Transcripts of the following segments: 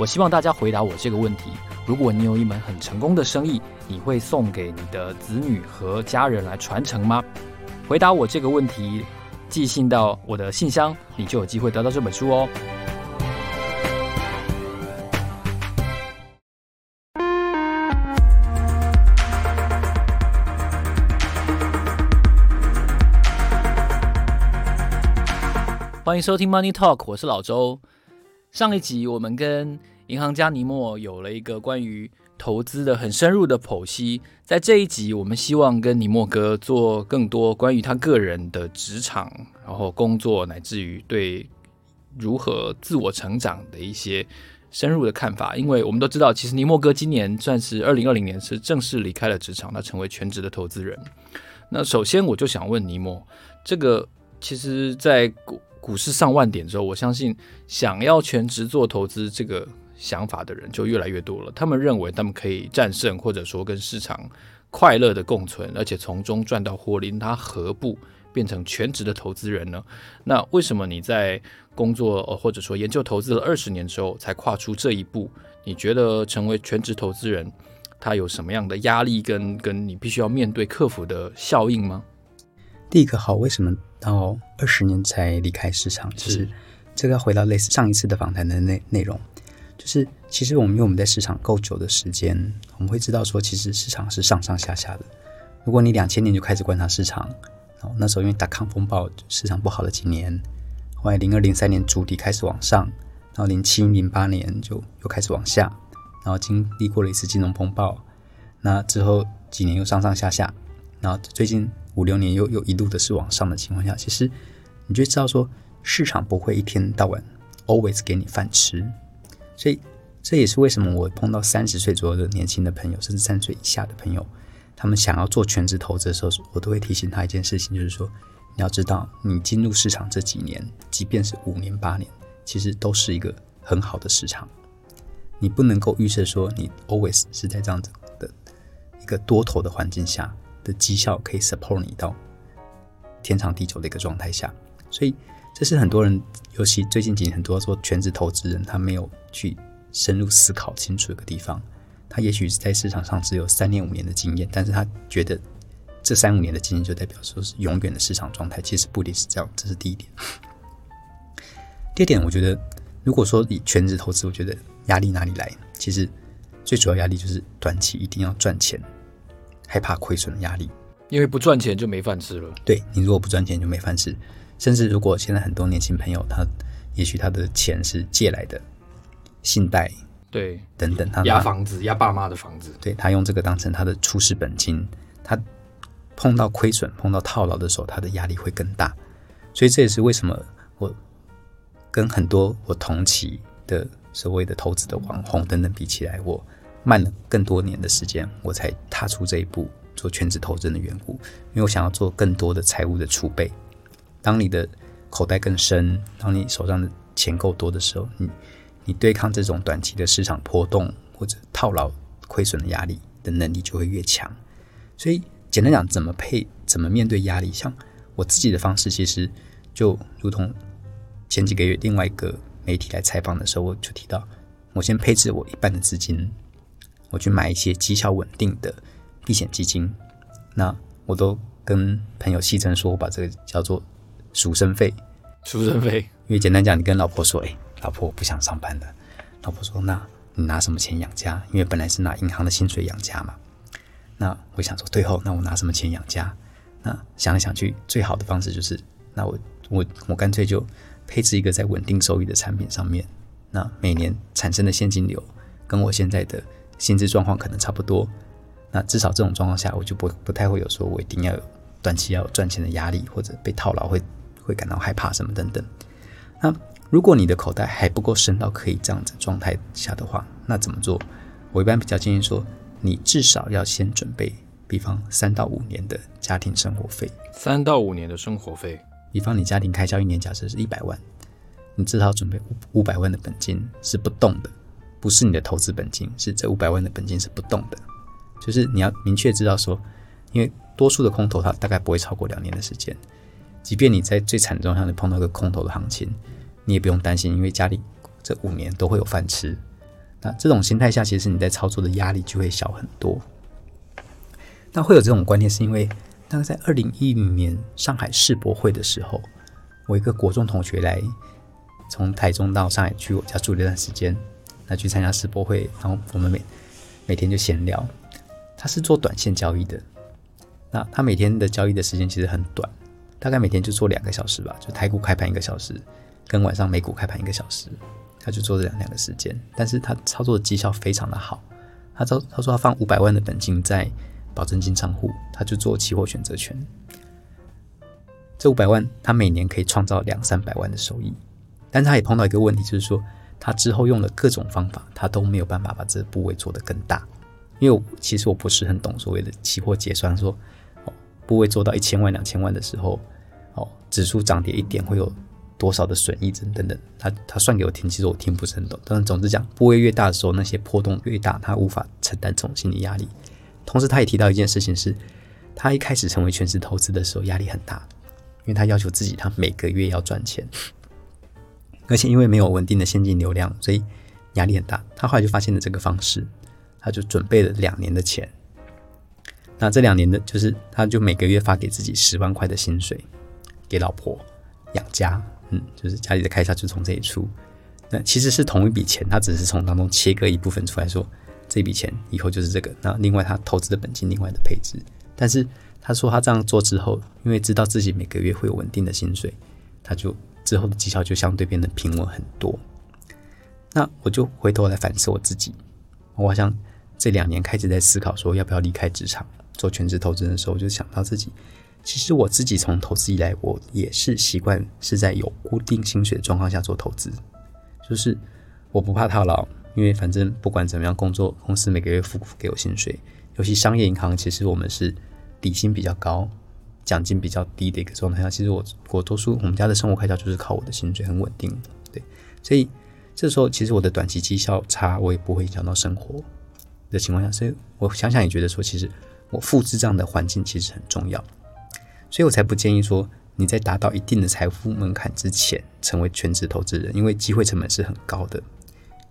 我希望大家回答我这个问题。如果你有一门很成功的生意，你会送给你的子女和家人来传承吗？回答我这个问题，寄信到我的信箱，你就有机会得到这本书哦。欢迎收听 Money Talk，我是老周。上一集我们跟银行家尼莫有了一个关于投资的很深入的剖析，在这一集，我们希望跟尼莫哥做更多关于他个人的职场，然后工作，乃至于对如何自我成长的一些深入的看法。因为我们都知道，其实尼莫哥今年算是二零二零年是正式离开了职场，他成为全职的投资人。那首先，我就想问尼莫，这个其实，在股市上万点之后，我相信想要全职做投资这个。想法的人就越来越多了。他们认为他们可以战胜，或者说跟市场快乐的共存，而且从中赚到获利。他何不变成全职的投资人呢？那为什么你在工作或者说研究投资了二十年之后才跨出这一步？你觉得成为全职投资人，他有什么样的压力跟跟你必须要面对克服的效应吗？第一个好，为什么到二十年才离开市场？是，就是这个要回到类似上一次的访谈的内内容。就是，其实我们因为我们在市场够久的时间，我们会知道说，其实市场是上上下下的。如果你两千年就开始观察市场，然后那时候因为达康风暴，市场不好的几年，后来零二零三年筑底开始往上，然后零七零八年就又开始往下，然后经历过了一次金融风暴，那之后几年又上上下下，然后最近五六年又又一路的是往上的情况下，其实你就知道说，市场不会一天到晚 always 给你饭吃。所以，这也是为什么我碰到三十岁左右的年轻的朋友，甚至三十岁以下的朋友，他们想要做全职投资的时候，我都会提醒他一件事情，就是说，你要知道，你进入市场这几年，即便是五年、八年，其实都是一个很好的市场。你不能够预设说，你 always 是在这样子的一个多头的环境下的绩效可以 support 你到天长地久的一个状态下。所以，这是很多人，尤其最近几年很多做全职投资人，他没有。去深入思考清楚一个地方，他也许在市场上只有三年五年的经验，但是他觉得这三五年的经验就代表说是永远的市场状态，其实不一定是这样，这是第一点。第二点，我觉得如果说你全职投资，我觉得压力哪里来？其实最主要压力就是短期一定要赚钱，害怕亏损的压力，因为不赚钱就没饭吃了。对，你如果不赚钱就没饭吃，甚至如果现在很多年轻朋友他也许他的钱是借来的。信贷对等等，他压房子，压爸妈的房子，对，他用这个当成他的初始本金，他碰到亏损、碰到套牢的时候，他的压力会更大。所以这也是为什么我跟很多我同期的所谓的投资的网红等等比起来，我慢了更多年的时间，我才踏出这一步做全职投资的缘故。因为我想要做更多的财务的储备。当你的口袋更深，当你手上的钱够多的时候，你。你对抗这种短期的市场波动或者套牢亏损的压力的能力就会越强。所以简单讲，怎么配，怎么面对压力？像我自己的方式，其实就如同前几个月另外一个媒体来采访的时候，我就提到，我先配置我一半的资金，我去买一些绩效稳定的避险基金。那我都跟朋友戏称说，我把这个叫做“赎身费”。赎身费，因为简单讲，你跟老婆说，哎。老婆，我不想上班了。老婆说：“那你拿什么钱养家？因为本来是拿银行的薪水养家嘛。”那我想说，最后那我拿什么钱养家？那想来想去，最好的方式就是，那我我我干脆就配置一个在稳定收益的产品上面。那每年产生的现金流跟我现在的薪资状况可能差不多。那至少这种状况下，我就不不太会有说我一定要有短期要有赚钱的压力，或者被套牢会会感到害怕什么等等。那。如果你的口袋还不够深到可以这样子状态下的话，那怎么做？我一般比较建议说，你至少要先准备，比方三到五年的家庭生活费。三到五年的生活费，比方你家庭开销一年假设是一百万，你至少准备五五百万的本金是不动的，不是你的投资本金，是这五百万的本金是不动的。就是你要明确知道说，因为多数的空头它大概不会超过两年的时间，即便你在最惨的状况下你碰到一个空头的行情，你也不用担心，因为家里这五年都会有饭吃。那这种心态下，其实你在操作的压力就会小很多。那会有这种观念，是因为大概在二零一零年上海世博会的时候，我一个国中同学来从台中到上海去我家住了一段时间，那去参加世博会，然后我们每每天就闲聊。他是做短线交易的，那他每天的交易的时间其实很短，大概每天就做两个小时吧，就台股开盘一个小时，跟晚上美股开盘一个小时。他就做这两两个时间，但是他操作的绩效非常的好。他操他说他放五百万的本金在保证金账户，他就做期货选择权。这五百万他每年可以创造两三百万的收益，但他也碰到一个问题，就是说他之后用了各种方法，他都没有办法把这个部位做得更大。因为其实我不是很懂所谓的期货结算，说哦部位做到一千万两千万的时候，哦指数涨跌一点会有。多少的损益等等等，他他算给我听，其实我听不是很懂。但是总之讲，部位越大的时候，那些波动越大，他无法承担这种心理压力。同时，他也提到一件事情是，他一开始成为全职投资的时候压力很大，因为他要求自己，他每个月要赚钱，而且因为没有稳定的现金流量，所以压力很大。他后来就发现了这个方式，他就准备了两年的钱。那这两年的，就是他就每个月发给自己十万块的薪水，给老婆养家。嗯，就是家里的开销就从这里出，那其实是同一笔钱，他只是从当中切割一部分出来说，这笔钱以后就是这个。那另外他投资的本金，另外的配置。但是他说他这样做之后，因为知道自己每个月会有稳定的薪水，他就之后的绩效就相对变得平稳很多。那我就回头来反思我自己，我好像这两年开始在思考说要不要离开职场做全职投资的时候，我就想到自己。其实我自己从投资以来，我也是习惯是在有固定薪水的状况下做投资，就是我不怕套牢，因为反正不管怎么样，工作公司每个月付给我薪水，尤其商业银行，其实我们是底薪比较高，奖金比较低的一个状态下，其实我我多数我们家的生活开销就是靠我的薪水很稳定，对，所以这时候其实我的短期绩效差，我也不会影响到生活的情况下，所以我想想也觉得说，其实我复制这样的环境其实很重要。所以我才不建议说你在达到一定的财富门槛之前成为全职投资人，因为机会成本是很高的。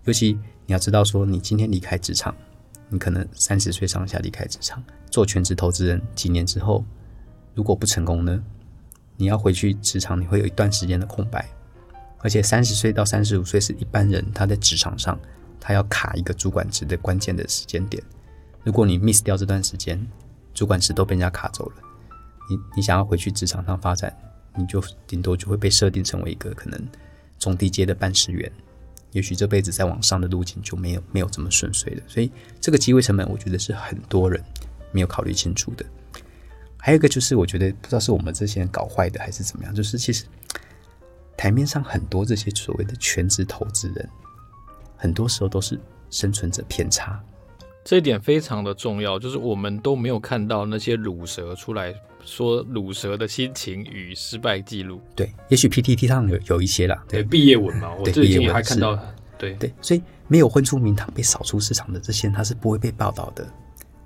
尤其你要知道说，你今天离开职场，你可能三十岁上下离开职场做全职投资人，几年之后如果不成功呢？你要回去职场，你会有一段时间的空白。而且三十岁到三十五岁是一般人他在职场上他要卡一个主管职的关键的时间点。如果你 miss 掉这段时间，主管职都被人家卡走了。你你想要回去职场上发展，你就顶多就会被设定成为一个可能中低阶的办事员，也许这辈子再往上的路径就没有没有这么顺遂了。所以这个机会成本，我觉得是很多人没有考虑清楚的。还有一个就是，我觉得不知道是我们这些人搞坏的还是怎么样，就是其实台面上很多这些所谓的全职投资人，很多时候都是生存者偏差。这一点非常的重要，就是我们都没有看到那些乳蛇出来说乳蛇的心情与失败记录。对，也许 PTT 上有有一些啦，对，毕业文嘛，我最近还看到，对对，所以没有混出名堂被扫出市场的这些人，他是不会被报道的。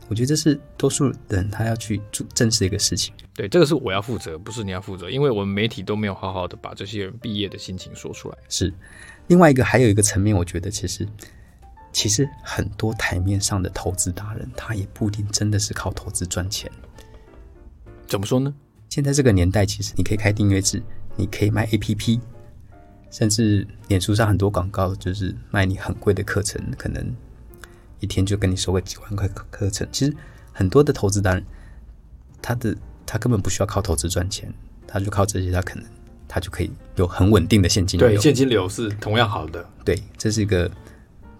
我觉得这是多数人他要去做正视一个事情。对，这个是我要负责，不是你要负责，因为我们媒体都没有好好的把这些人毕业的心情说出来。是，另外一个还有一个层面，我觉得其实。其实很多台面上的投资达人，他也不一定真的是靠投资赚钱。怎么说呢？现在这个年代，其实你可以开订阅制，你可以卖 APP，甚至脸书上很多广告就是卖你很贵的课程，可能一天就跟你收个几万块课程。其实很多的投资达人，他的他根本不需要靠投资赚钱，他就靠这些，他可能他就可以有很稳定的现金流。对，现金流是同样好的。对，这是一个。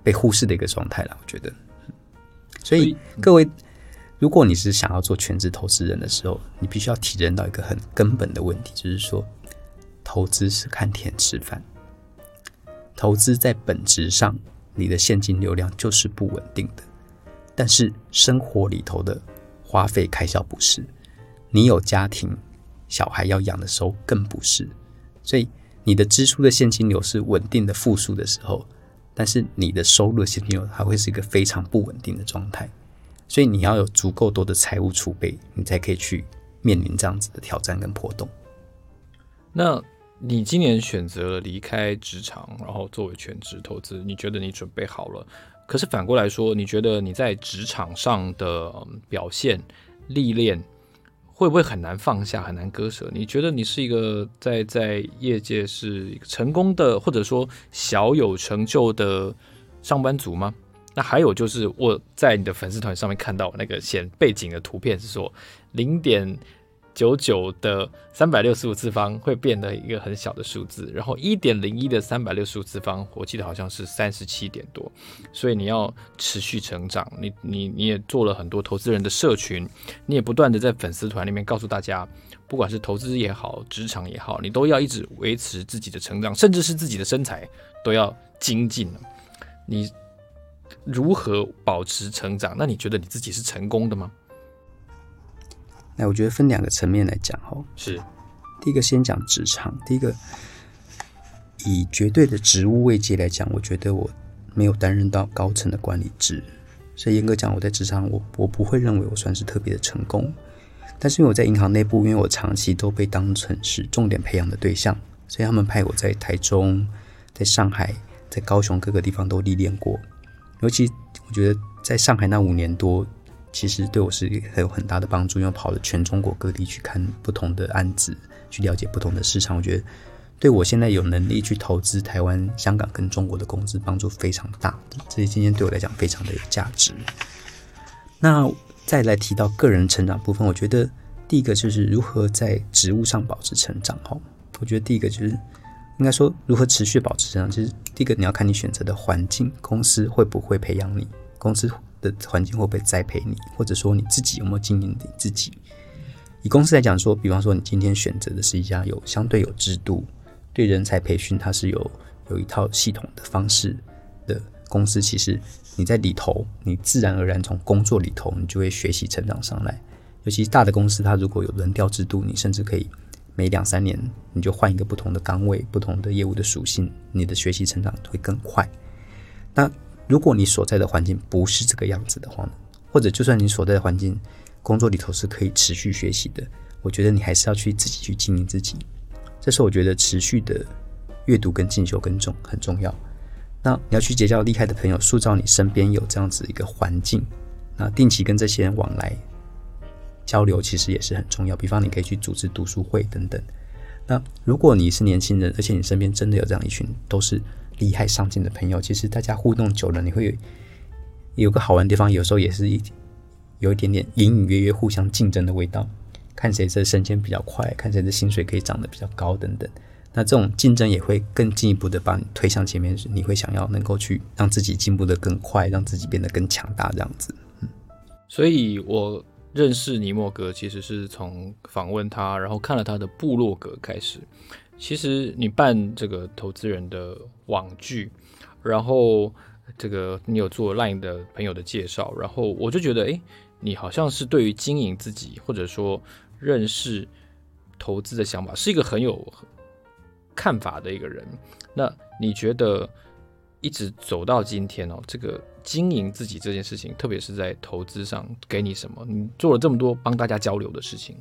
被忽视的一个状态了，我觉得。所以各位，如果你是想要做全职投资人的时候，你必须要体认到一个很根本的问题，就是说，投资是看天吃饭。投资在本质上，你的现金流量就是不稳定的。但是生活里头的花费开销不是，你有家庭小孩要养的时候更不是，所以你的支出的现金流是稳定的负数的时候，但是你的收入的现金流还会是一个非常不稳定的状态，所以你要有足够多的财务储备，你才可以去面临这样子的挑战跟波动。那你今年选择了离开职场，然后作为全职投资，你觉得你准备好了？可是反过来说，你觉得你在职场上的表现历练会不会很难放下，很难割舍？你觉得你是一个在在业界是一个成功的，或者说小有成就的上班族吗？那还有就是我在你的粉丝团上面看到那个显背景的图片是说零点。九九的三百六十五次方会变得一个很小的数字，然后一点零一的三百六十五次方，我记得好像是三十七点多，所以你要持续成长。你你你也做了很多投资人的社群，你也不断的在粉丝团里面告诉大家，不管是投资也好，职场也好，你都要一直维持自己的成长，甚至是自己的身材都要精进。你如何保持成长？那你觉得你自己是成功的吗？那我觉得分两个层面来讲哈，是第一个先讲职场，第一个以绝对的职务位阶来讲，我觉得我没有担任到高层的管理职，所以严格讲，我在职场我我不会认为我算是特别的成功。但是因为我在银行内部，因为我长期都被当成是重点培养的对象，所以他们派我在台中、在上海、在高雄各个地方都历练过。尤其我觉得在上海那五年多。其实对我是很有很大的帮助，因为跑了全中国各地去看不同的案子，去了解不同的市场。我觉得对我现在有能力去投资台湾、香港跟中国的公司帮助非常大。这些今天对我来讲非常的有价值。那再来提到个人成长部分，我觉得第一个就是如何在职务上保持成长。哈，我觉得第一个就是应该说如何持续保持成长。其实第一个你要看你选择的环境，公司会不会培养你，公司。的环境会不会栽培你，或者说你自己有没有经营你自己？以公司来讲说，比方说你今天选择的是一家有相对有制度，对人才培训它是有有一套系统的方式的公司，其实你在里头，你自然而然从工作里头，你就会学习成长上来。尤其大的公司，它如果有轮调制度，你甚至可以每两三年你就换一个不同的岗位、不同的业务的属性，你的学习成长会更快。那如果你所在的环境不是这个样子的话，或者就算你所在的环境工作里头是可以持续学习的，我觉得你还是要去自己去经营自己。这是我觉得持续的阅读跟进修更重很重要。那你要去结交厉害的朋友，塑造你身边有这样子一个环境。那定期跟这些人往来交流，其实也是很重要。比方你可以去组织读书会等等。那如果你是年轻人，而且你身边真的有这样一群都是。厉害上进的朋友，其实大家互动久了，你会有，个好玩的地方，有时候也是一有一点点隐隐约约互相竞争的味道，看谁的升迁比较快，看谁的薪水可以涨得比较高等等。那这种竞争也会更进一步的把你推向前面，你会想要能够去让自己进步得更快，让自己变得更强大这样子。嗯，所以我认识尼莫格其实是从访问他，然后看了他的部落格开始。其实你办这个投资人的网剧，然后这个你有做 Line 的朋友的介绍，然后我就觉得，哎，你好像是对于经营自己或者说认识投资的想法，是一个很有看法的一个人。那你觉得一直走到今天哦，这个经营自己这件事情，特别是在投资上，给你什么？你做了这么多帮大家交流的事情。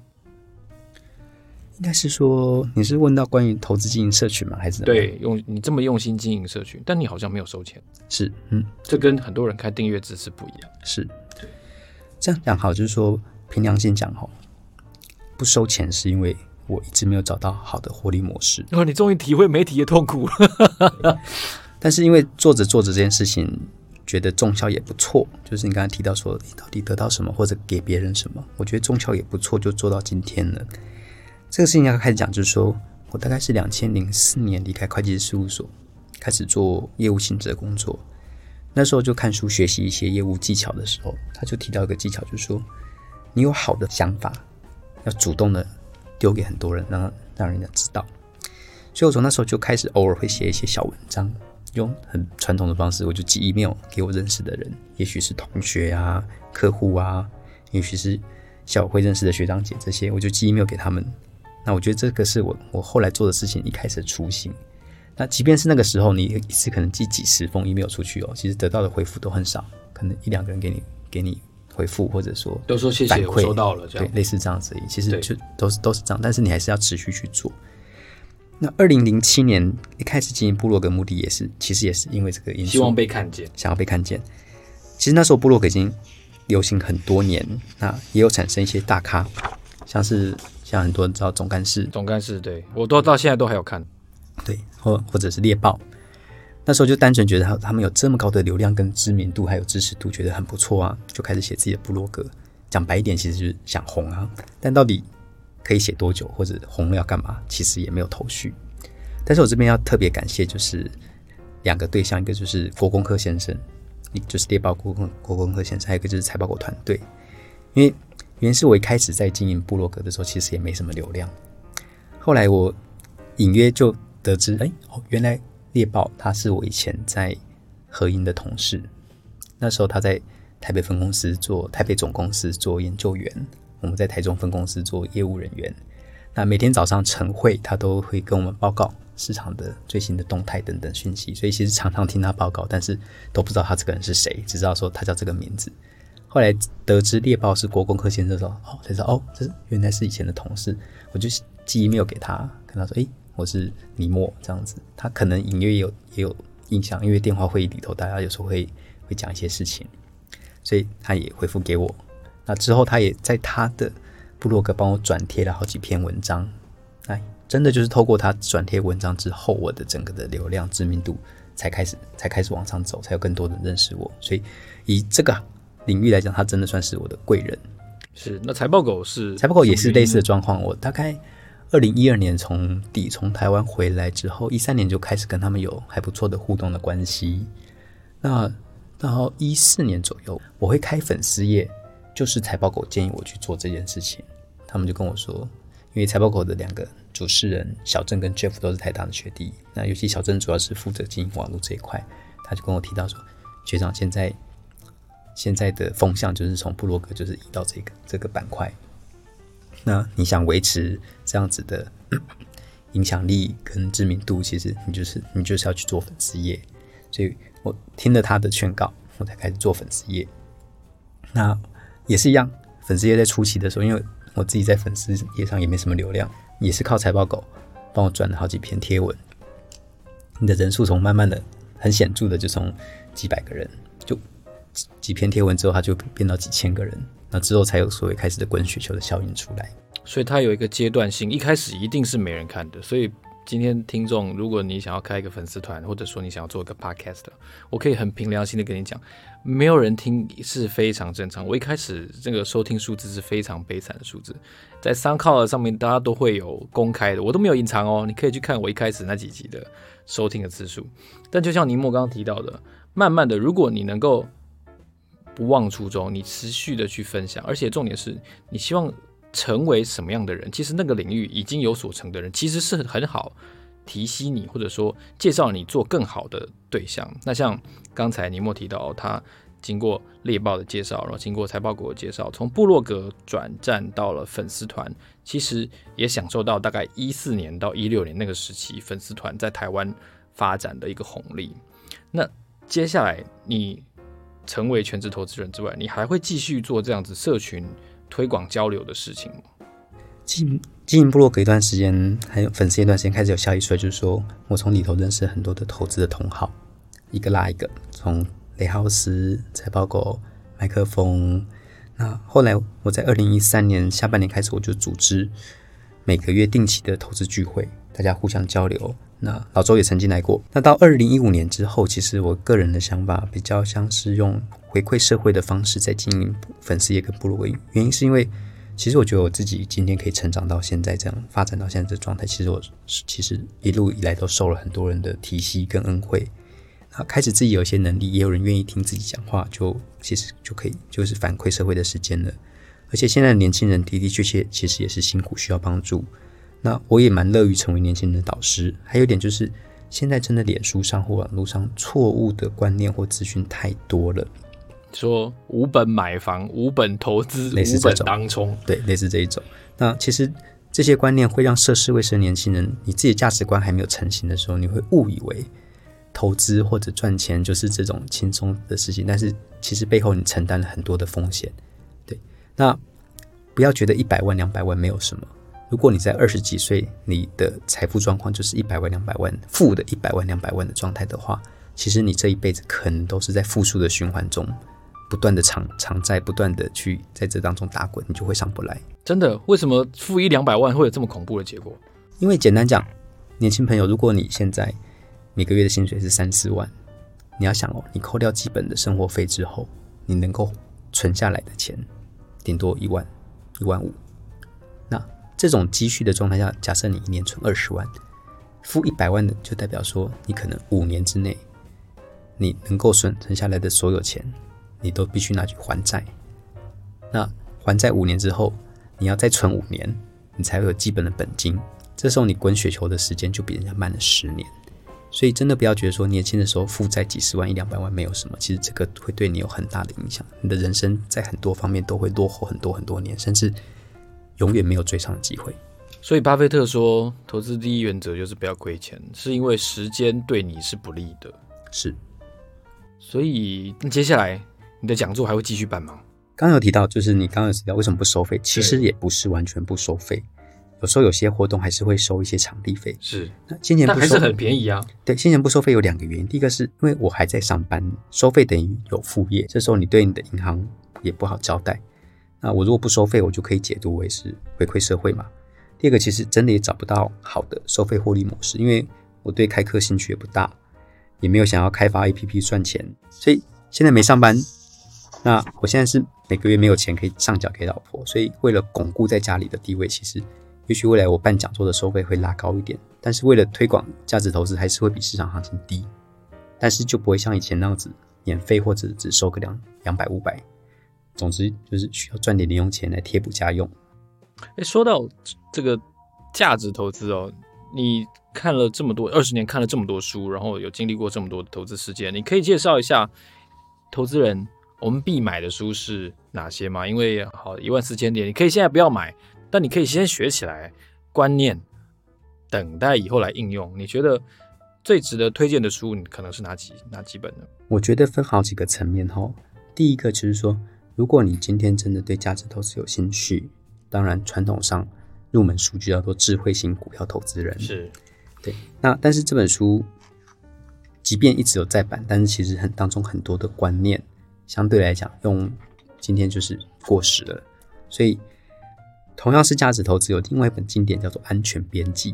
应该是说，你是问到关于投资经营社群吗？还是对，用你这么用心经营社群，但你好像没有收钱。是，嗯，这跟很多人开订阅制是不一样。是，这样讲好，就是说凭良心讲哈，不收钱是因为我一直没有找到好的获利模式。哦，你终于体会媒体的痛苦了。但是因为做着做着这件事情，觉得中效也不错，就是你刚才提到说，你到底得到什么，或者给别人什么？我觉得中效也不错，就做到今天了。这个事情要开始讲，就是说我大概是两千零四年离开会计师事务所，开始做业务性质的工作。那时候就看书学习一些业务技巧的时候，他就提到一个技巧，就是说你有好的想法，要主动的丢给很多人，让让人家知道。所以我从那时候就开始偶尔会写一些小文章，用很传统的方式，我就寄 email 给我认识的人，也许是同学啊、客户啊，也许是校会认识的学长姐这些，我就寄 email 给他们。那我觉得这个是我我后来做的事情一开始的初心。那即便是那个时候，你一次可能寄几十封 email 出去哦，其实得到的回复都很少，可能一两个人给你给你回复，或者说都说谢谢，我收到了，这样对，类似这样子而已。其实就都是都是这样，但是你还是要持续去做。那二零零七年一开始经营部落格，目的也是其实也是因为这个因素，希望被看见，想要被看见。其实那时候部落格已经流行很多年，那也有产生一些大咖，像是像很多人知道总干事，总干事对我都到现在都还有看。对，或或者是猎豹，那时候就单纯觉得他他们有这么高的流量跟知名度，还有支持度，觉得很不错啊，就开始写自己的部落格。讲白一点，其实就是想红啊。但到底可以写多久，或者红了要干嘛，其实也没有头绪。但是我这边要特别感谢，就是两个对象，一个就是郭公克先生，一就是猎豹郭公郭公克先生，还有一个就是财报狗团队。因为原因是我一开始在经营部落格的时候，其实也没什么流量。后来我隐约就。得知，哎，哦，原来猎豹他是我以前在合音的同事，那时候他在台北分公司做台北总公司做研究员，我们在台中分公司做业务人员。那每天早上晨会，他都会跟我们报告市场的最新的动态等等讯息，所以其实常常听他报告，但是都不知道他这个人是谁，只知道说他叫这个名字。后来得知猎豹是国公克先生的时候，哦，才知道哦，这原来是以前的同事，我就寄 email 给他，跟他说，哎。我是尼莫这样子，他可能隐约有也有印象，因为电话会议里头大家有时候会会讲一些事情，所以他也回复给我。那之后他也在他的部落格帮我转贴了好几篇文章，哎，真的就是透过他转贴文章之后，我的整个的流量知名度才开始才开始往上走，才有更多人认识我。所以以这个领域来讲，他真的算是我的贵人。是，那财报狗是财报狗也是类似的状况，我大概。二零一二年从底从台湾回来之后，一三年就开始跟他们有还不错的互动的关系。那到一四年左右，我会开粉丝页，就是财报狗建议我去做这件事情。他们就跟我说，因为财报狗的两个主持人小郑跟 Jeff 都是台大的学弟，那尤其小郑主要是负责经营网络这一块，他就跟我提到说，学长现在现在的风向就是从布洛格就是移到这个这个板块。那你想维持这样子的 影响力跟知名度，其实你就是你就是要去做粉丝页。所以我听了他的劝告，我才开始做粉丝页。那也是一样，粉丝页在初期的时候，因为我自己在粉丝页上也没什么流量，也是靠财报狗帮我转了好几篇贴文。你的人数从慢慢的很显著的，就从几百个人，几篇贴文之后，它就变到几千个人。那之后才有所谓开始的滚雪球的效应出来，所以它有一个阶段性，一开始一定是没人看的。所以今天听众，如果你想要开一个粉丝团，或者说你想要做一个 podcast，我可以很凭良心的跟你讲，没有人听是非常正常。我一开始这个收听数字是非常悲惨的数字，在 SoundCloud 上面大家都会有公开的，我都没有隐藏哦，你可以去看我一开始那几集的收听的次数。但就像尼莫刚刚提到的，慢慢的，如果你能够。不忘初衷，你持续的去分享，而且重点是你希望成为什么样的人？其实那个领域已经有所成的人，其实是很好提携你，或者说介绍你做更好的对象。那像刚才尼莫提到，他经过猎豹的介绍，然后经过财报狗的介绍，从部落格转战到了粉丝团，其实也享受到大概一四年到一六年那个时期粉丝团在台湾发展的一个红利。那接下来你。成为全职投资人之外，你还会继续做这样子社群推广交流的事情吗？经经营部落格一段时间，还有粉丝一段时间，开始有效益出来，就是说我从里头认识很多的投资的同好，一个拉一个，从雷浩斯、财报狗、麦克风。那后来我在二零一三年下半年开始，我就组织每个月定期的投资聚会，大家互相交流。那老周也曾经来过。那到二零一五年之后，其实我个人的想法比较像是用回馈社会的方式在经营粉丝业跟部落格。原因是因为，其实我觉得我自己今天可以成长到现在这样发展到现在这状态，其实我其实一路以来都受了很多人的提携跟恩惠。那开始自己有一些能力，也有人愿意听自己讲话，就其实就可以就是反馈社会的时间了。而且现在的年轻人的的确确其实也是辛苦，需要帮助。那我也蛮乐于成为年轻人的导师，还有一点就是，现在真的脸书上或网络上错误的观念或资讯太多了。说无本买房、无本投资、类似无本当冲，对，类似这一种。那其实这些观念会让涉世未深年轻人，你自己价值观还没有成型的时候，你会误以为投资或者赚钱就是这种轻松的事情。但是其实背后你承担了很多的风险。对，那不要觉得一百万、两百万没有什么。如果你在二十几岁，你的财富状况就是一百万、两百万负的一百万、两百万的状态的话，其实你这一辈子可能都是在负数的循环中。不断的偿偿债，不断的去在这当中打滚，你就会上不来。真的？为什么负一两百万会有这么恐怖的结果？因为简单讲，年轻朋友，如果你现在每个月的薪水是三四万，你要想哦，你扣掉基本的生活费之后，你能够存下来的钱，顶多一万、一万五。这种积蓄的状态下，假设你一年存二十万，负一百万的，就代表说你可能五年之内，你能够存存下来的所有钱。你都必须拿去还债，那还债五年之后，你要再存五年，你才会有基本的本金。这时候你滚雪球的时间就比人家慢了十年。所以真的不要觉得说年轻的时候负债几十万一两百万没有什么，其实这个会对你有很大的影响。你的人生在很多方面都会落后很多很多年，甚至永远没有追上的机会。所以巴菲特说，投资第一原则就是不要亏钱，是因为时间对你是不利的。是。所以那接下来。你的讲座还会继续办吗？刚刚有提到，就是你刚刚有提到为什么不收费？其实也不是完全不收费，有时候有些活动还是会收一些场地费。是，那先前不收还是很便宜啊。对，先前不收费有两个原因，第一个是因为我还在上班，收费等于有副业，这时候你对你的银行也不好交代。那我如果不收费，我就可以解读为是回馈社会嘛。第二个，其实真的也找不到好的收费获利模式，因为我对开课兴趣也不大，也没有想要开发 APP 赚钱，所以现在没上班。那我现在是每个月没有钱可以上缴给老婆，所以为了巩固在家里的地位，其实也许未来我办讲座的收费会拉高一点，但是为了推广价值投资，还是会比市场行情低，但是就不会像以前那样子免费或者只收个两两百五百，总之就是需要赚点零用钱来贴补家用。诶，说到这个价值投资哦，你看了这么多二十年，看了这么多书，然后有经历过这么多的投资事件，你可以介绍一下投资人。我们必买的书是哪些吗？因为好一万四千点，你可以现在不要买，但你可以先学起来观念，等待以后来应用。你觉得最值得推荐的书，你可能是哪几哪几本呢？我觉得分好几个层面哈。第一个就是说，如果你今天真的对价值投资有兴趣，当然传统上入门书就叫做《智慧型股票投资人》，是对。那但是这本书即便一直有再版，但是其实很当中很多的观念。相对来讲，用今天就是过时了，所以同样是价值投资，有另外一本经典叫做《安全边际》，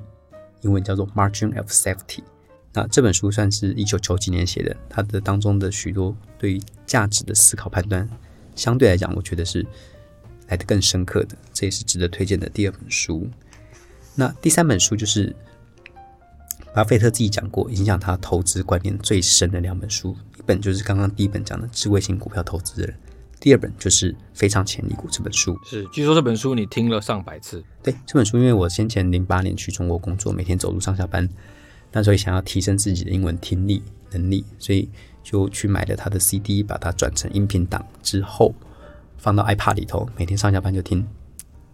英文叫做《Margin of Safety》。那这本书算是一九九几年写的，它的当中的许多对于价值的思考判断，相对来讲，我觉得是来的更深刻的，这也是值得推荐的第二本书。那第三本书就是。巴菲特自己讲过，影响他投资观念最深的两本书，一本就是刚刚第一本讲的《智慧型股票投资人》，第二本就是《非常潜力股》这本书。是，据说这本书你听了上百次。对，这本书，因为我先前零八年去中国工作，每天走路上下班，那所以想要提升自己的英文听力能力，所以就去买了他的 CD，把它转成音频档之后，放到 iPad 里头，每天上下班就听，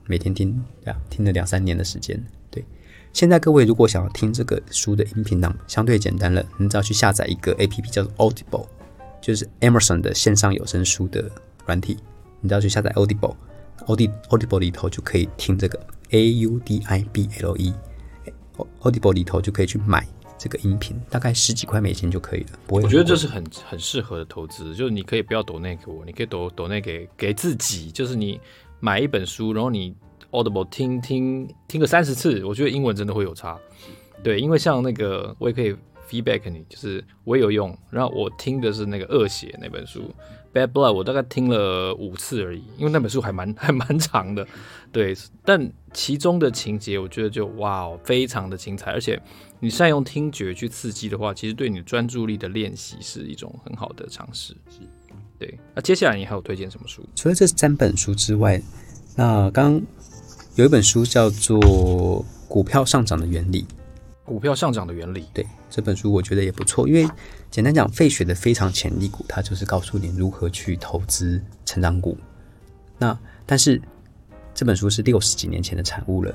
每天听，对啊，听了两三年的时间。对现在各位如果想要听这个书的音频档，相对简单了，你只要去下载一个 APP 叫做 Audible，就是 Amazon 的线上有声书的软体，你只要去下载 Audible，Audi Audible 里头就可以听这个 A U D I B L E，Audible 里头就可以去买这个音频，大概十几块美金就可以了。不会，我觉得这是很很适合的投资，就是你可以不要抖那给我，你可以抖抖那给给自己，就是你买一本书，然后你。Audible 听听听个三十次，我觉得英文真的会有差。对，因为像那个我也可以 feedback 你，就是我也有用。然后我听的是那个恶血那本书《Bad Blood》，我大概听了五次而已，因为那本书还蛮还蛮长的。对，但其中的情节我觉得就哇，哦非常的精彩。而且你善用听觉去刺激的话，其实对你专注力的练习是一种很好的尝试。是，对。那接下来你还有推荐什么书？除了这三本书之外，那刚。有一本书叫做《股票上涨的原理》，股票上涨的原理。对，这本书我觉得也不错，因为简单讲，费雪的非常潜力股，它就是告诉你如何去投资成长股。那但是这本书是六十几年前的产物了，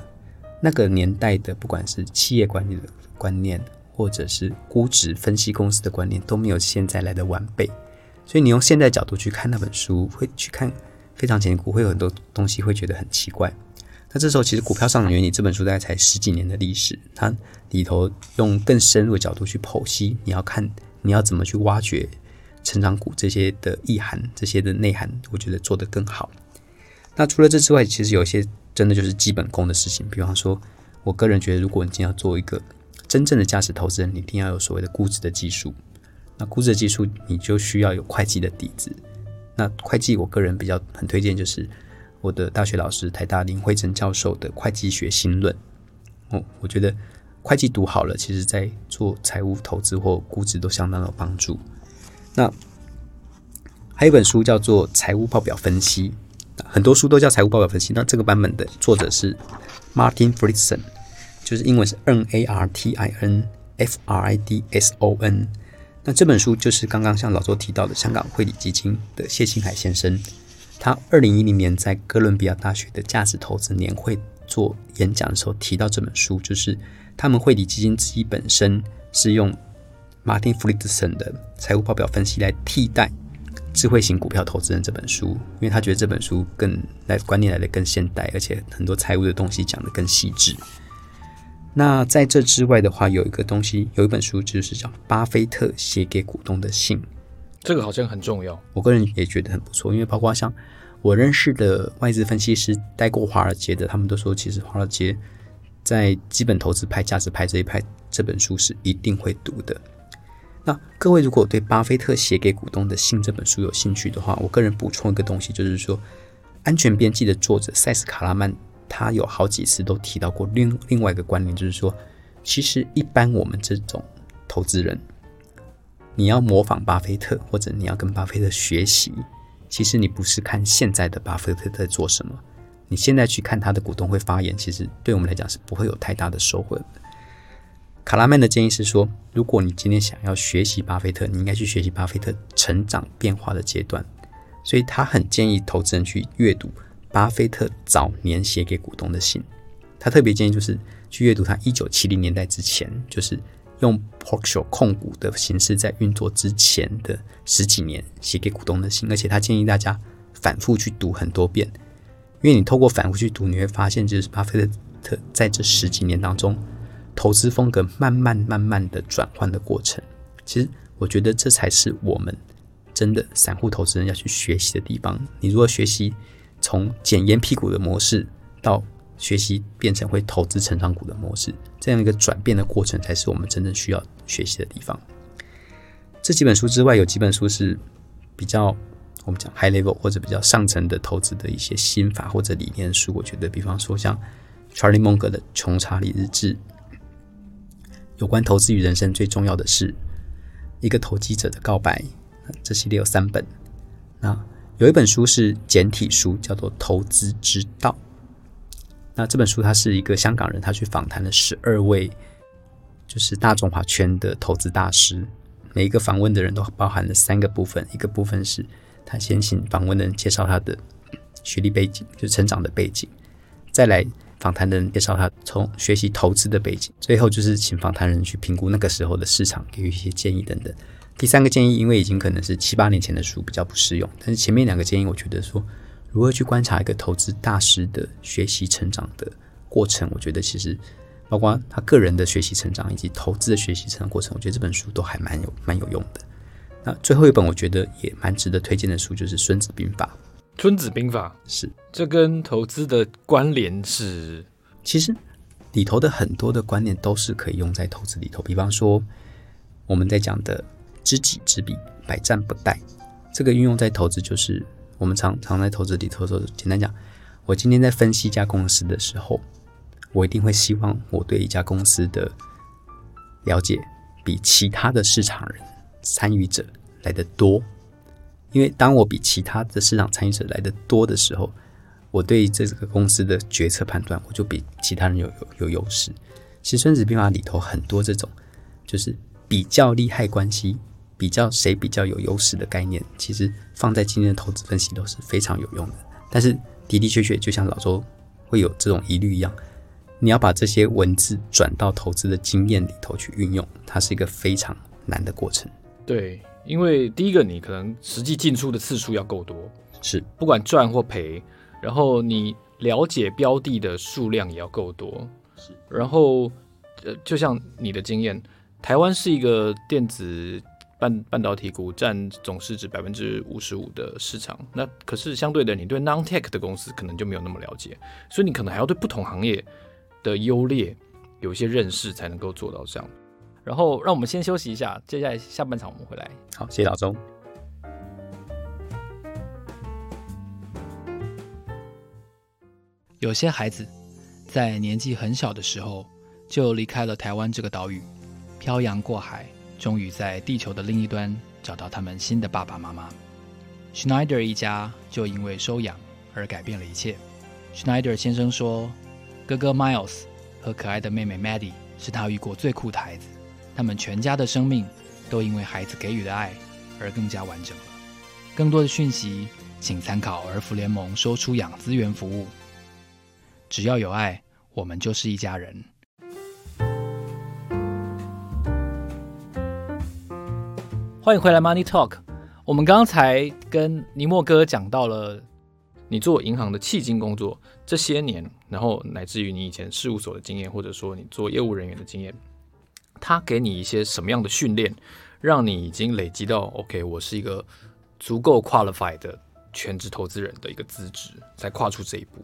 那个年代的不管是企业管理的观念，或者是估值分析公司的观念，都没有现在来的完备。所以你用现在角度去看那本书，会去看非常前股，会有很多东西会觉得很奇怪。那这时候其实股票上涨原理这本书大概才十几年的历史，它里头用更深入的角度去剖析，你要看你要怎么去挖掘成长股这些的意涵，这些的内涵，我觉得做得更好。那除了这之外，其实有一些真的就是基本功的事情，比方说，我个人觉得，如果你今天要做一个真正的价值投资人，你一定要有所谓的估值的技术。那估值的技术，你就需要有会计的底子。那会计，我个人比较很推荐，就是我的大学老师台大林慧珍教授的《会计学新论》。哦，我觉得会计读好了，其实在做财务投资或估值都相当有帮助。那还有一本书叫做《财务报表分析》，很多书都叫《财务报表分析》。那这个版本的作者是 Martin Friedson，就是英文是 N A R T I N F R I D S O N。那这本书就是刚刚像老周提到的香港汇理基金的谢庆海先生，他二零一零年在哥伦比亚大学的价值投资年会做演讲的时候提到这本书，就是他们汇理基金自己本身是用 Martin Friedson 的财务报表分析来替代智慧型股票投资人这本书，因为他觉得这本书更来观念来的更现代，而且很多财务的东西讲得更细致。那在这之外的话，有一个东西，有一本书就是叫巴菲特写给股东的信，这个好像很重要。我个人也觉得很不错，因为包括像我认识的外资分析师，待过华尔街的，他们都说，其实华尔街在基本投资派、价值派这一派，这本书是一定会读的。那各位如果对巴菲特写给股东的信这本书有兴趣的话，我个人补充一个东西，就是说，安全边际的作者塞斯卡拉曼。他有好几次都提到过另另外一个观念，就是说，其实一般我们这种投资人，你要模仿巴菲特，或者你要跟巴菲特学习，其实你不是看现在的巴菲特在做什么，你现在去看他的股东会发言，其实对我们来讲是不会有太大的收获的。卡拉曼的建议是说，如果你今天想要学习巴菲特，你应该去学习巴菲特成长变化的阶段，所以他很建议投资人去阅读。巴菲特早年写给股东的信，他特别建议就是去阅读他一九七零年代之前，就是用 Berkshire 控股的形式在运作之前的十几年写给股东的信，而且他建议大家反复去读很多遍，因为你透过反复去读，你会发现就是巴菲特在这十几年当中投资风格慢慢慢慢的转换的过程。其实我觉得这才是我们真的散户投资人要去学习的地方。你如果学习，从捡烟屁股的模式到学习变成会投资成长股的模式，这样一个转变的过程，才是我们真正需要学习的地方。这几本书之外，有几本书是比较我们讲 high level 或者比较上层的投资的一些心法或者理念书。我觉得，比方说像 Charlie Munger 的《穷查理日志》，有关投资与人生最重要的事，一个投机者的告白，这系列有三本。那有一本书是简体书，叫做《投资之道》。那这本书，它是一个香港人，他去访谈了十二位，就是大中华圈的投资大师。每一个访问的人都包含了三个部分：一个部分是他先请访问的人介绍他的学历背景，就成长的背景；再来访谈的人介绍他从学习投资的背景；最后就是请访谈人去评估那个时候的市场，给予一些建议等等。第三个建议，因为已经可能是七八年前的书，比较不适用。但是前面两个建议，我觉得说如何去观察一个投资大师的学习成长的过程，我觉得其实包括他个人的学习成长以及投资的学习成长过程，我觉得这本书都还蛮有蛮有用的。那最后一本我觉得也蛮值得推荐的书，就是《孙子兵法》。《孙子兵法》是这跟投资的关联是，其实里头的很多的观念都是可以用在投资里头。比方说我们在讲的。知己知彼，百战不殆。这个运用在投资，就是我们常常在投资里头说，简单讲，我今天在分析一家公司的时候，我一定会希望我对一家公司的了解比其他的市场人参与者来的多。因为当我比其他的市场参与者来的多的时候，我对这个公司的决策判断，我就比其他人有有有优势。其实《孙子兵法》里头很多这种，就是比较利害关系，比较谁比较有优势的概念，其实放在今天的投资分析都是非常有用的。但是的的确确，就像老周会有这种疑虑一样，你要把这些文字转到投资的经验里头去运用，它是一个非常难的过程。对，因为第一个，你可能实际进出的次数要够多，是不管赚或赔，然后你了解标的的数量也要够多，是。然后，呃，就像你的经验，台湾是一个电子半半导体股占总市值百分之五十五的市场，那可是相对的，你对 non-tech 的公司可能就没有那么了解，所以你可能还要对不同行业的优劣有一些认识，才能够做到这样。然后，让我们先休息一下，接下来下半场我们回来。好，谢谢老钟。有些孩子在年纪很小的时候就离开了台湾这个岛屿，漂洋过海，终于在地球的另一端找到他们新的爸爸妈妈。Schneider 一家就因为收养而改变了一切。Schneider 先生说：“哥哥 Miles 和可爱的妹妹 Maddie 是他遇过最酷的孩子。”他们全家的生命都因为孩子给予的爱而更加完整了。更多的讯息，请参考儿福联盟说出养资源服务。只要有爱，我们就是一家人。欢迎回来，Money Talk。我们刚才跟尼莫哥讲到了你做银行的企金工作这些年，然后乃至于你以前事务所的经验，或者说你做业务人员的经验。他给你一些什么样的训练，让你已经累积到 OK，我是一个足够 qualified 的全职投资人的一个资质，才跨出这一步。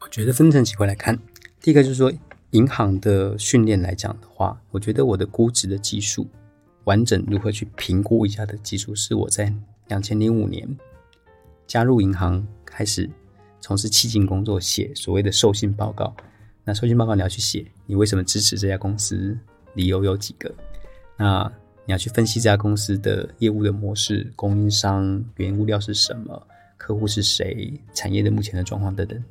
我觉得分成几块来看，第一个就是说，银行的训练来讲的话，我觉得我的估值的技术，完整如何去评估一下的技术，是我在两千零五年加入银行开始从事企金工作，写所谓的授信报告。那授信报告你要去写，你为什么支持这家公司？理由有几个？那你要去分析这家公司的业务的模式、供应商、原物料是什么、客户是谁、产业的目前的状况等等。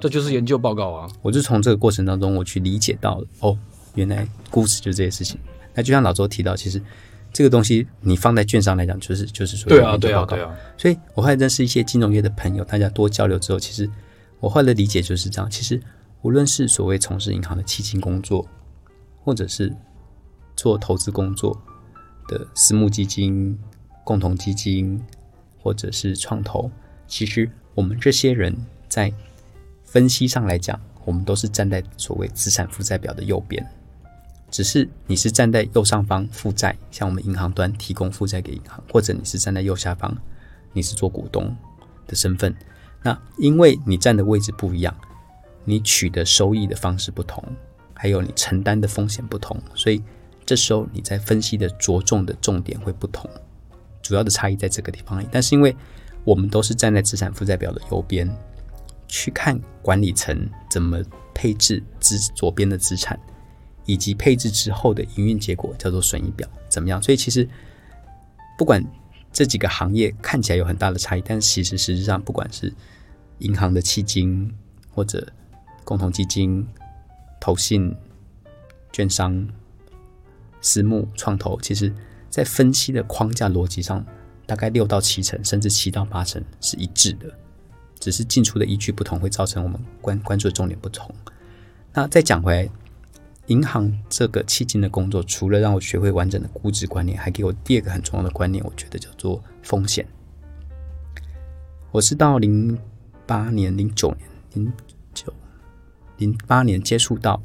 这就是研究报告啊！我就从这个过程当中，我去理解到了哦，原来故事就是这些事情。那就像老周提到，其实这个东西你放在券商来讲，就是就是说对啊对啊对啊。所以我后来认识一些金融业的朋友，大家多交流之后，其实我后来的理解就是这样。其实无论是所谓从事银行的基金工作，或者是做投资工作的私募基金、共同基金，或者是创投，其实我们这些人在分析上来讲，我们都是站在所谓资产负债表的右边，只是你是站在右上方负债，像我们银行端提供负债给银行，或者你是站在右下方，你是做股东的身份。那因为你站的位置不一样，你取得收益的方式不同。还有你承担的风险不同，所以这时候你在分析的着重的重点会不同，主要的差异在这个地方。但是因为我们都是站在资产负债表的右边去看管理层怎么配置资左边的资产，以及配置之后的营运结果叫做损益表怎么样？所以其实不管这几个行业看起来有很大的差异，但其实实际上不管是银行的基金或者共同基金。投信、券商、私募、创投，其实在分析的框架逻辑上，大概六到七成，甚至七到八成是一致的，只是进出的依据不同，会造成我们关关注的重点不同。那再讲回来，银行这个企金的工作，除了让我学会完整的估值观念，还给我第二个很重要的观念，我觉得叫做风险。我是到零八年、零九年、零。零八年接触到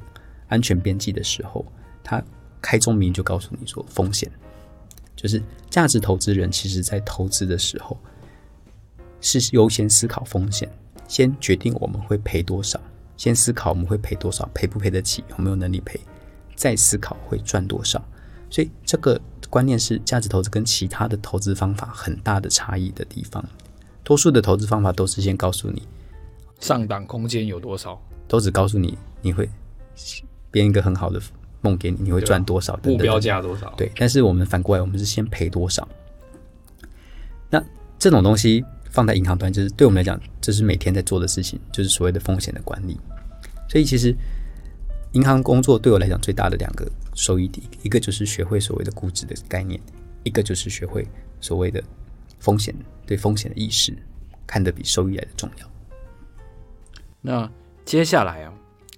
安全边际的时候，他开宗明就告诉你说，风险就是价值投资人，其实在投资的时候是优先思考风险，先决定我们会赔多少，先思考我们会赔多少，赔不赔得起，有没有能力赔，再思考会赚多少。所以这个观念是价值投资跟其他的投资方法很大的差异的地方。多数的投资方法都是先告诉你上档空间有多少。都只告诉你，你会编一个很好的梦给你，你会赚多少等等，目标价多少？对，但是我们反过来，我们是先赔多少。那这种东西放在银行端，就是对我们来讲，这是每天在做的事情，就是所谓的风险的管理。所以其实银行工作对我来讲最大的两个收益点，一个就是学会所谓的估值的概念，一个就是学会所谓的风险，对风险的意识，看得比收益来的重要。那接下来啊，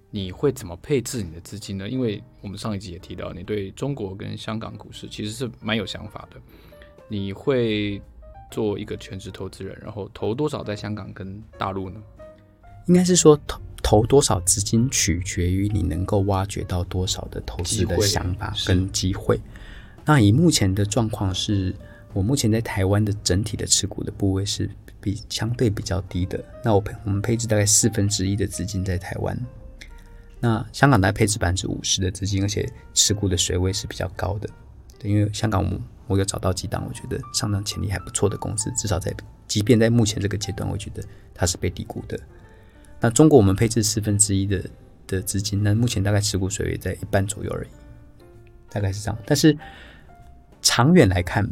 你会怎么配置你的资金呢？因为我们上一集也提到，你对中国跟香港股市其实是蛮有想法的。你会做一个全职投资人，然后投多少在香港跟大陆呢？应该是说投投多少资金取决于你能够挖掘到多少的投资的想法跟机会。那以目前的状况是，我目前在台湾的整体的持股的部位是比相对比较低的。那我配我们配置大概四分之一的资金在台湾，那香港大概配置百分之五十的资金，而且持股的水位是比较高的。对，因为香港我我有找到几档我觉得上涨潜力还不错的公司，至少在即便在目前这个阶段，我觉得它是被低估的。那中国我们配置四分之一的的资金，那目前大概持股水位在一半左右而已，大概是这样。但是长远来看，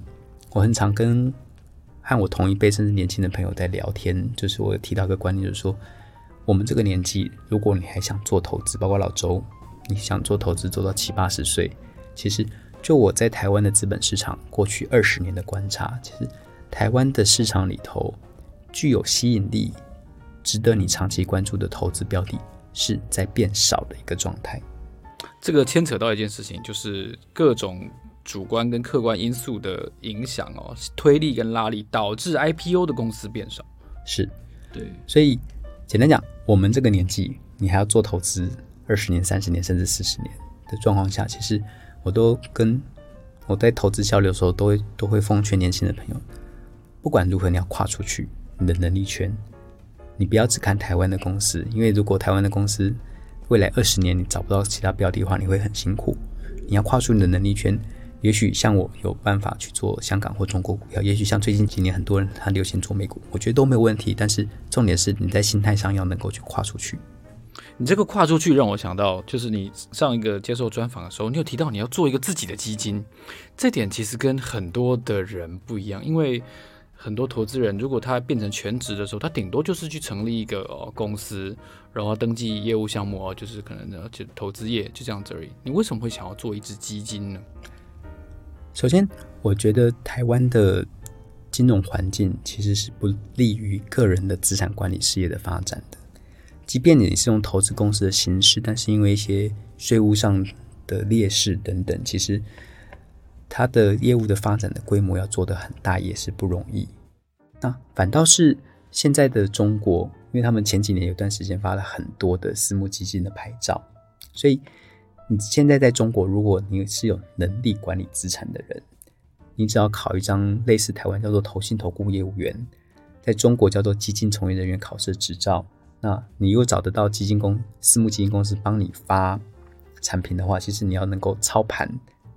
我很常跟和我同一辈甚至年轻的朋友在聊天，就是我提到一个观念，就是说我们这个年纪，如果你还想做投资，包括老周，你想做投资做到七八十岁，其实就我在台湾的资本市场过去二十年的观察，其实台湾的市场里头具有吸引力。值得你长期关注的投资标的，是在变少的一个状态。这个牵扯到一件事情，就是各种主观跟客观因素的影响哦，推力跟拉力导致 IPO 的公司变少。是，对。所以简单讲，我们这个年纪，你还要做投资二十年、三十年甚至四十年的状况下，其实我都跟我在投资交流的时候，都会都会奉劝年轻的朋友，不管如何，你要跨出去你的能力圈。你不要只看台湾的公司，因为如果台湾的公司未来二十年你找不到其他标的的话，你会很辛苦。你要跨出你的能力圈，也许像我有办法去做香港或中国股票，也许像最近几年很多人他流行做美股，我觉得都没有问题。但是重点是你在心态上要能够去跨出去。你这个跨出去让我想到，就是你上一个接受专访的时候，你有提到你要做一个自己的基金，这点其实跟很多的人不一样，因为。很多投资人，如果他变成全职的时候，他顶多就是去成立一个、公司，然后登记业务项目哦，就是可能就投资业就这样子而已。你为什么会想要做一支基金呢？首先，我觉得台湾的金融环境其实是不利于个人的资产管理事业的发展的。即便你是用投资公司的形式，但是因为一些税务上的劣势等等，其实。它的业务的发展的规模要做得很大也是不容易。那反倒是现在的中国，因为他们前几年有段时间发了很多的私募基金的牌照，所以你现在在中国，如果你是有能力管理资产的人，你只要考一张类似台湾叫做投信投顾业务员，在中国叫做基金从业人员考试执照，那你又找得到基金公私募基金公司帮你发产品的话，其实你要能够操盘。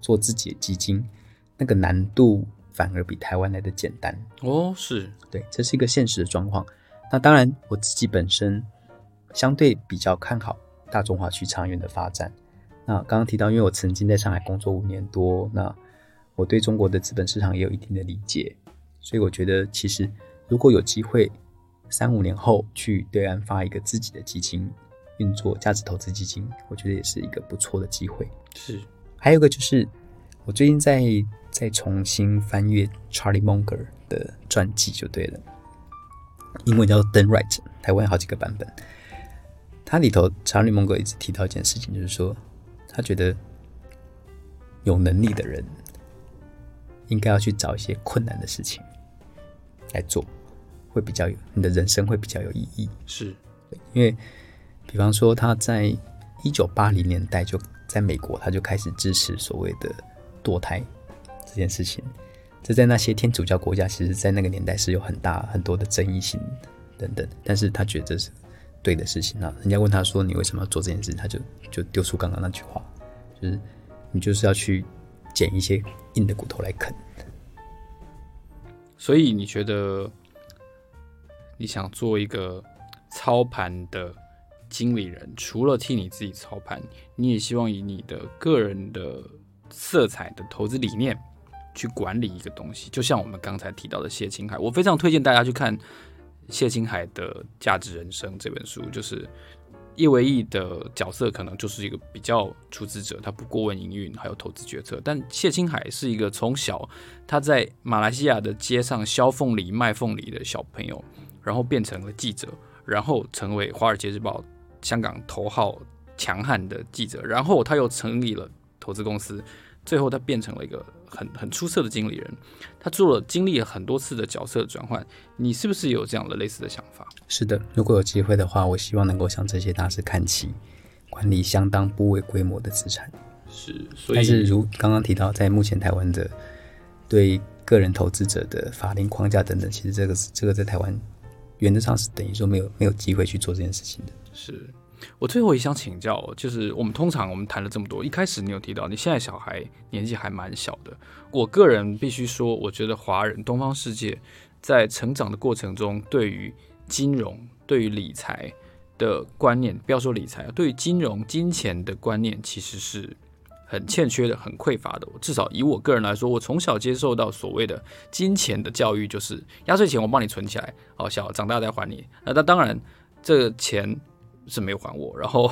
做自己的基金，那个难度反而比台湾来的简单哦。是对，这是一个现实的状况。那当然，我自己本身相对比较看好大中华区长远的发展。那刚刚提到，因为我曾经在上海工作五年多，那我对中国的资本市场也有一定的理解，所以我觉得，其实如果有机会三五年后去对岸发一个自己的基金，运作价值投资基金，我觉得也是一个不错的机会。是。还有一个就是，我最近在在重新翻阅 Charlie Munger 的传记，就对了，英文叫做 Den Right，台湾有好几个版本。它里头 Charlie Munger 一直提到一件事情，就是说，他觉得有能力的人应该要去找一些困难的事情来做，会比较有你的人生会比较有意义。是，因为比方说他在一九八零年代就。在美国，他就开始支持所谓的堕胎这件事情。这在那些天主教国家，其实，在那个年代是有很大很多的争议性等等。但是他觉得这是对的事情啊。人家问他说：“你为什么要做这件事？”他就就丢出刚刚那句话，就是你就是要去捡一些硬的骨头来啃。所以你觉得你想做一个操盘的？经理人除了替你自己操盘，你也希望以你的个人的色彩的投资理念去管理一个东西。就像我们刚才提到的谢清海，我非常推荐大家去看谢清海的《价值人生》这本书。就是叶维义的角色可能就是一个比较出资者，他不过问营运还有投资决策。但谢清海是一个从小他在马来西亚的街上削凤梨卖凤梨的小朋友，然后变成了记者，然后成为《华尔街日报》香港头号强悍的记者，然后他又成立了投资公司，最后他变成了一个很很出色的经理人。他做了经历了很多次的角色转换，你是不是有这样的类似的想法？是的，如果有机会的话，我希望能够向这些大师看齐，管理相当不为规模的资产。是，所以但是如刚刚提到，在目前台湾的对个人投资者的法令框架等等，其实这个是这个在台湾原则上是等于说没有没有机会去做这件事情的。是我最后也想请教，就是我们通常我们谈了这么多，一开始你有提到你现在小孩年纪还蛮小的，我个人必须说，我觉得华人东方世界在成长的过程中，对于金融对于理财的观念，不要说理财，对于金融金钱的观念，其实是很欠缺的，很匮乏的。至少以我个人来说，我从小接受到所谓的金钱的教育，就是压岁钱我帮你存起来，好，小长大再还你。那那当然，这个钱 是没有还我，然后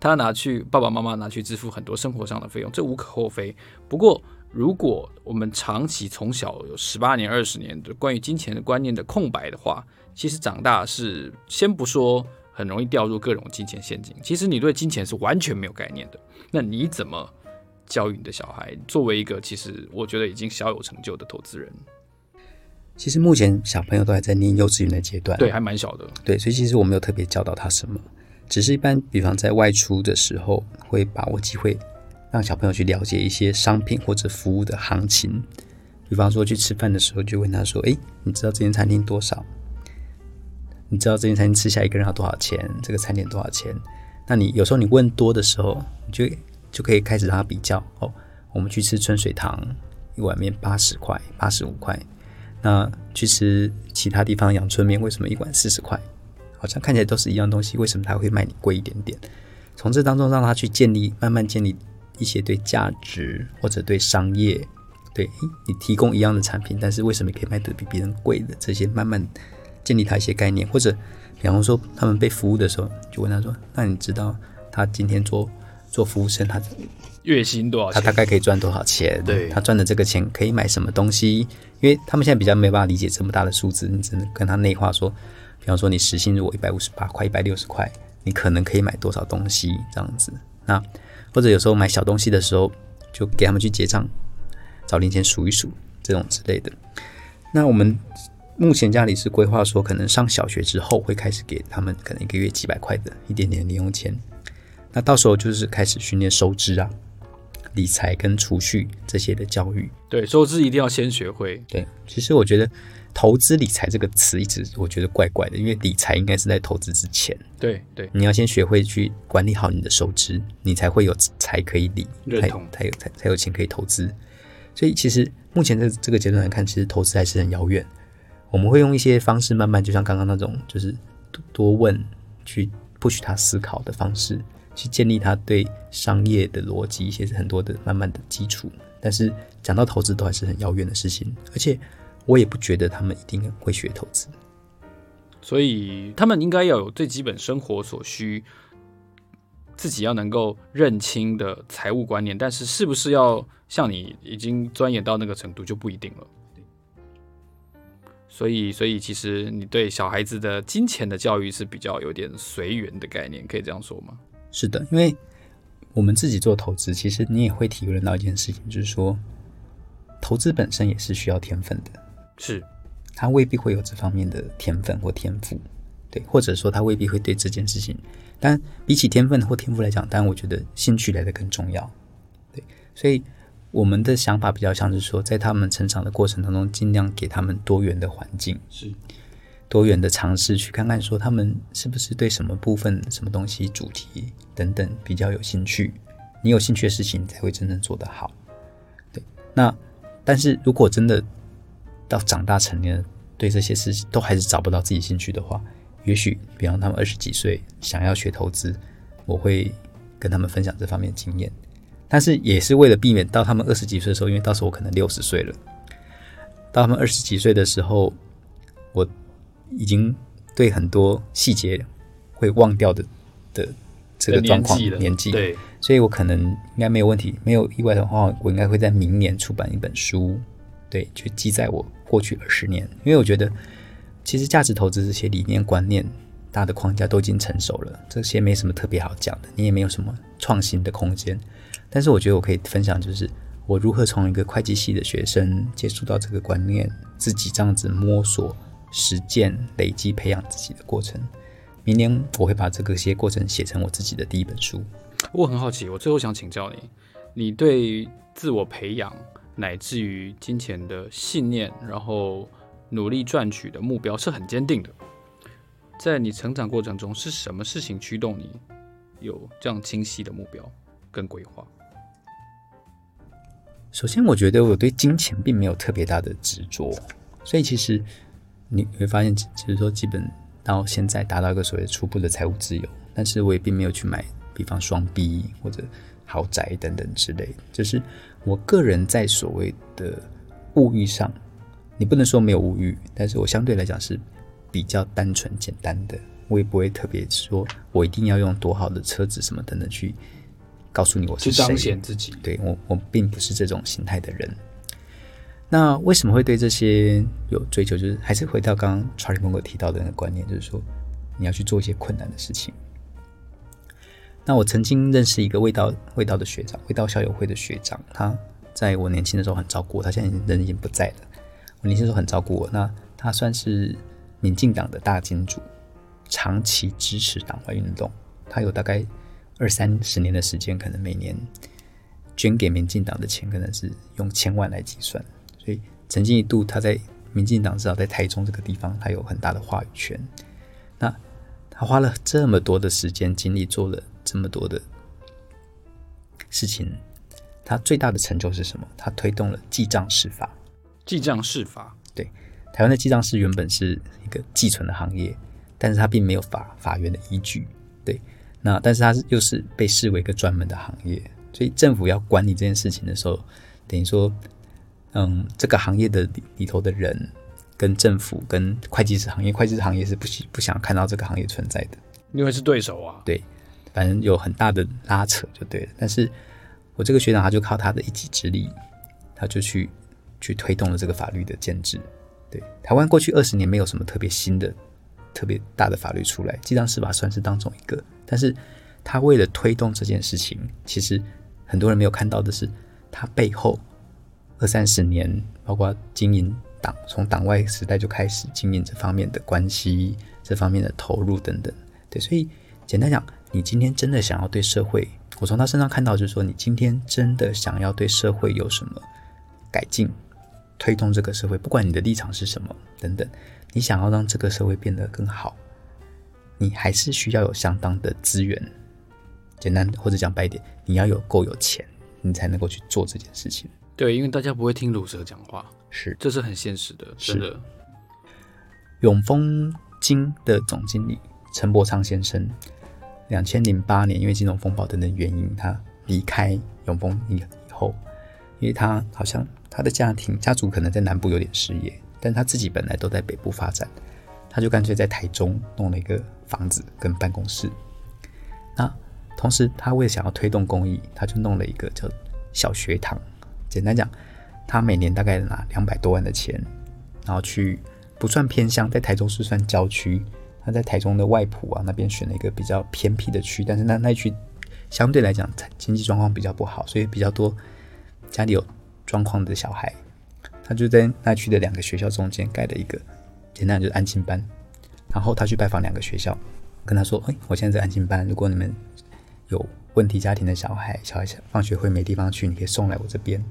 他拿去爸爸妈妈拿去支付很多生活上的费用，这无可厚非。不过，如果我们长期从小有十八年、二十年的关于金钱的观念的空白的话，其实长大是先不说很容易掉入各种金钱陷阱，其实你对金钱是完全没有概念的。那你怎么教育你的小孩？作为一个其实我觉得已经小有成就的投资人，其实目前小朋友都还在念幼稚园的阶段，对，还蛮小的，对，所以其实我没有特别教导他什么，只是一般比方在外出的时候会把握机会。让小朋友去了解一些商品或者服务的行情，比方说去吃饭的时候，就问他说：“诶，你知道这间餐厅多少？你知道这间餐厅吃下一个人要多少钱？这个餐点多少钱？”那你有时候你问多的时候，你就就可以开始让他比较哦。我们去吃春水堂一碗面八十块、八十五块，那去吃其他地方阳春面为什么一碗四十块？好像看起来都是一样东西，为什么他会卖你贵一点点？从这当中让他去建立，慢慢建立。一些对价值或者对商业，对你提供一样的产品，但是为什么可以卖得比别人贵的这些，慢慢建立他一些概念，或者比方说他们被服务的时候，就问他说：“那你知道他今天做做服务生，他月薪多少钱？他大概可以赚多少钱？对，他赚的这个钱可以买什么东西？因为他们现在比较没办法理解这么大的数字，你只能跟他内化说，比方说你时薪如果一百五十八块、一百六十块，你可能可以买多少东西这样子？那。或者有时候买小东西的时候，就给他们去结账，找零钱数一数，这种之类的。那我们目前家里是规划说，可能上小学之后会开始给他们可能一个月几百块的一点点零用钱。那到时候就是开始训练收支啊、理财跟储蓄这些的教育。对，收支一定要先学会。对，其实我觉得。投资理财这个词一直我觉得怪怪的，因为理财应该是在投资之前。对对，你要先学会去管理好你的收支，你才会有才可以理，才有才有才才有钱可以投资。所以其实目前在这个阶段来看，其实投资还是很遥远。我们会用一些方式慢慢，就像刚刚那种，就是多问，去 push 他思考的方式，去建立他对商业的逻辑，一些是很多的慢慢的基础。但是讲到投资，都还是很遥远的事情，而且。我也不觉得他们一定会学投资，所以他们应该要有最基本生活所需，自己要能够认清的财务观念。但是，是不是要像你已经钻研到那个程度就不一定了。所以，所以其实你对小孩子的金钱的教育是比较有点随缘的概念，可以这样说吗？是的，因为我们自己做投资，其实你也会体会到一件事情，就是说，投资本身也是需要天分的。是，他未必会有这方面的天分或天赋，对，或者说他未必会对这件事情。但比起天分或天赋来讲，当然我觉得兴趣来的更重要，对。所以我们的想法比较像是说，在他们成长的过程当中，尽量给他们多元的环境，是多元的尝试，去看看说他们是不是对什么部分、什么东西、主题等等比较有兴趣。你有兴趣的事情，才会真正做得好。对，那但是如果真的到长大成年，对这些事情都还是找不到自己兴趣的话，也许，比方他们二十几岁想要学投资，我会跟他们分享这方面的经验。但是也是为了避免到他们二十几岁的时候，因为到时候我可能六十岁了，到他们二十几岁的时候，我已经对很多细节会忘掉的的这个状况年纪，年纪对，所以我可能应该没有问题，没有意外的话，我应该会在明年出版一本书，对，去记载我过去二十年，因为我觉得其实价值投资这些理念观念大的框架都已经成熟了，这些没什么特别好讲的，你也没有什么创新的空间，但是我觉得我可以分享就是。我如何从一个会计系的学生接触到这个观念，自己这样子摸索、实践、累积、培养自己的过程。明年我会把这个些过程写成我自己的第一本书。我很好奇，我最后想请教你，你对自我培养乃至于金钱的信念，然后努力赚取的目标是很坚定的。在你成长过程中，是什么事情驱动你有这样清晰的目标跟规划？首先，我觉得我对金钱并没有特别大的执着，所以其实你会发现，其实说基本到现在达到一个所谓初步的财务自由，但是我也并没有去买，比方双 B 或者豪宅等等之类。就是我个人在所谓的物欲上，你不能说没有物欲，但是我相对来讲是比较单纯简单的，我也不会特别说我一定要用多好的车子什么等等去。告诉你我是谁？去彰显自己。对，我，我并不是这种心态的人。那为什么会对这些有追求？就是还是回到刚刚查理芒格提到的那个观念，就是说你要去做一些困难的事情。那我曾经认识一个味道味道的学长，味道校友会的学长，他在我年轻的时候很照顾我，他现在人已经不在了。我年轻时候很照顾我，那他算是民进党的大金主，长期支持党外运动，他有大概。二三十年的时间，可能每年捐给民进党的钱，可能是用千万来计算。所以曾经一度，他在民进党至少在台中这个地方，他有很大的话语权。那他花了这么多的时间精力，做了这么多的事情，他最大的成就是什么？他推动了记账式法。记账式法，对，台湾的记账式原本是一个寄存的行业，但是他并没有法法源的依据，对。那但是它是又是被视为一个专门的行业，所以政府要管理这件事情的时候，等于说，嗯，这个行业的里里头的人跟政府跟会计师行业，会计师行业是不喜不想看到这个行业存在的，因为是对手啊。对，反正有很大的拉扯就对了。但是我这个学长他就靠他的一己之力，他就去去推动了这个法律的建制。对，台湾过去二十年没有什么特别新的。特别大的法律出来，记账司法算是当中一个。但是，他为了推动这件事情，其实很多人没有看到的是，他背后二三十年，包括经营党，从党外时代就开始经营这方面的关系，这方面的投入等等。对，所以简单讲，你今天真的想要对社会，我从他身上看到，就是说，你今天真的想要对社会有什么改进，推动这个社会，不管你的立场是什么等等。你想要让这个社会变得更好，你还是需要有相当的资源。简单或者讲白一点，你要有够有钱，你才能够去做这件事情。对，因为大家不会听鲁蛇讲话，是，这是很现实的，真的。永丰金的总经理陈伯昌先生，两千零八年因为金融风暴等等原因，他离开永丰以以后，因为他好像他的家庭家族可能在南部有点事业。但他自己本来都在北部发展，他就干脆在台中弄了一个房子跟办公室。那同时，他为了想要推动公益，他就弄了一个叫小学堂。简单讲，他每年大概拿两百多万的钱，然后去不算偏乡，在台中是算郊区。他在台中的外埔啊那边选了一个比较偏僻的区，但是那那区相对来讲经济状况比较不好，所以比较多家里有状况的小孩。他就在那区的两个学校中间盖了一个，简单就是安心班。然后他去拜访两个学校，跟他说：“哎，我现在在安心班，如果你们有问题家庭的小孩，小孩放学会没地方去，你可以送来我这边。”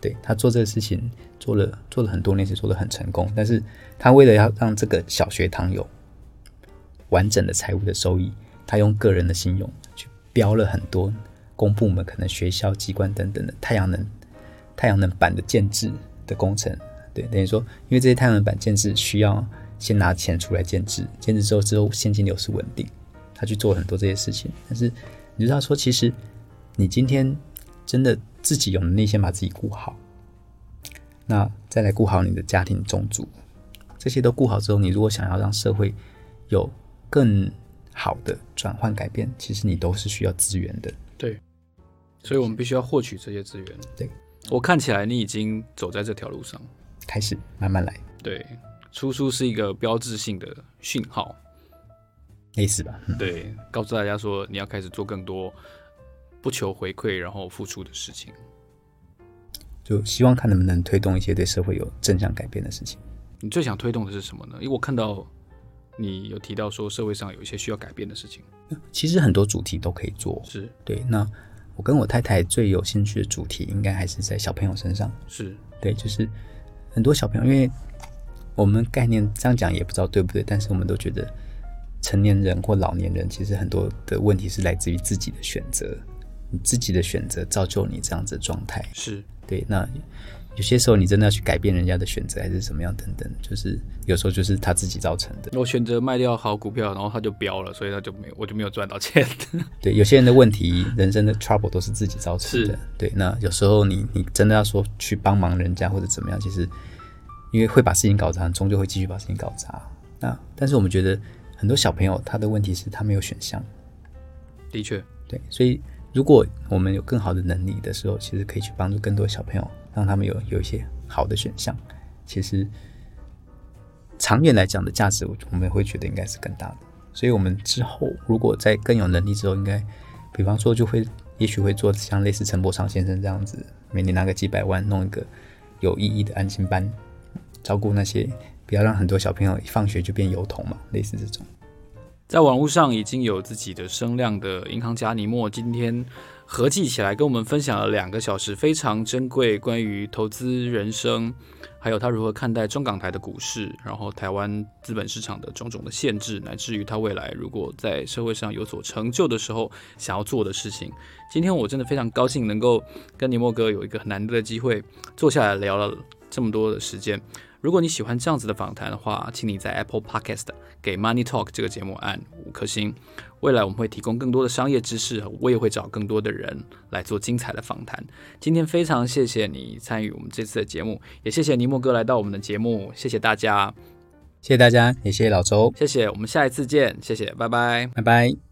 对，他做这个事情做了做了很多年，是做得很成功。但是他为了要让这个小学堂有完整的财务的收益，他用个人的信用去标了很多公部门、可能学校机关等等的太阳能太阳能板的建置。的工程，对，等于说，因为这些太阳能板建置需要先拿钱出来建置，建置之后之后现金流是稳定，他去做很多这些事情。但是你知道说，其实你今天真的自己有能力先把自己顾好，那再来顾好你的家庭中族，这些都顾好之后，你如果想要让社会有更好的转换改变，其实你都是需要资源的。对，所以我们必须要获取这些资源。对，我看起来你已经走在这条路上，开始慢慢来。对，出书是一个标志性的讯号，类似吧？嗯、对，告诉大家说你要开始做更多不求回馈然后付出的事情，就希望看能不能推动一些对社会有正向改变的事情。你最想推动的是什么呢？因为我看到你有提到说社会上有一些需要改变的事情，其实很多主题都可以做。是对。那我跟我太太最有兴趣的主题，应该还是在小朋友身上。是对，就是很多小朋友，因为我们概念这样讲也不知道对不对，但是我们都觉得成年人或老年人，其实很多的问题是来自于自己的选择，你自己的选择造就你这样子的状态。是对。那有些时候你真的要去改变人家的选择，还是怎么样等等，就是有时候就是他自己造成的。我选择卖掉好股票，然后他就飙了，所以他就没有，我就没有赚到钱。对，有些人的问题，人生的 trouble 都是自己造成的。对，那有时候你你真的要说去帮忙人家或者怎么样，其实因为会把事情搞砸，终究会继续把事情搞砸。那但是我们觉得很多小朋友他的问题是他没有选项。的确，对，所以如果我们有更好的能力的时候，其实可以去帮助更多小朋友。让他们有有一些好的选项，其实长远来讲的价值，我我们会觉得应该是更大的。所以，我们之后如果在更有能力之后，应该，比方说，就会也许会做像类似陈柏昌先生这样子，每年拿个几百万弄一个有意义的安心班，照顾那些，不要让很多小朋友一放学就变油桶嘛，类似这种。在网络上已经有自己的声量的银行家尼莫，今天合计起来跟我们分享了两个小时，非常珍贵，关于投资人生，还有他如何看待中港台的股市，然后台湾资本市场的种种的限制，乃至于他未来如果在社会上有所成就的时候想要做的事情。今天我真的非常高兴能够跟尼莫哥有一个很难得的机会坐下来聊了这么多的时间。如果你喜欢这样子的访谈的话，请你在 Apple Podcast 给 Money Talk 这个节目按五颗星。未来我们会提供更多的商业知识，我也会找更多的人来做精彩的访谈。今天非常谢谢你参与我们这次的节目，也谢谢尼莫哥来到我们的节目，谢谢大家，谢谢大家，也谢谢老周，谢谢，我们下一次见，谢谢，拜拜，拜拜。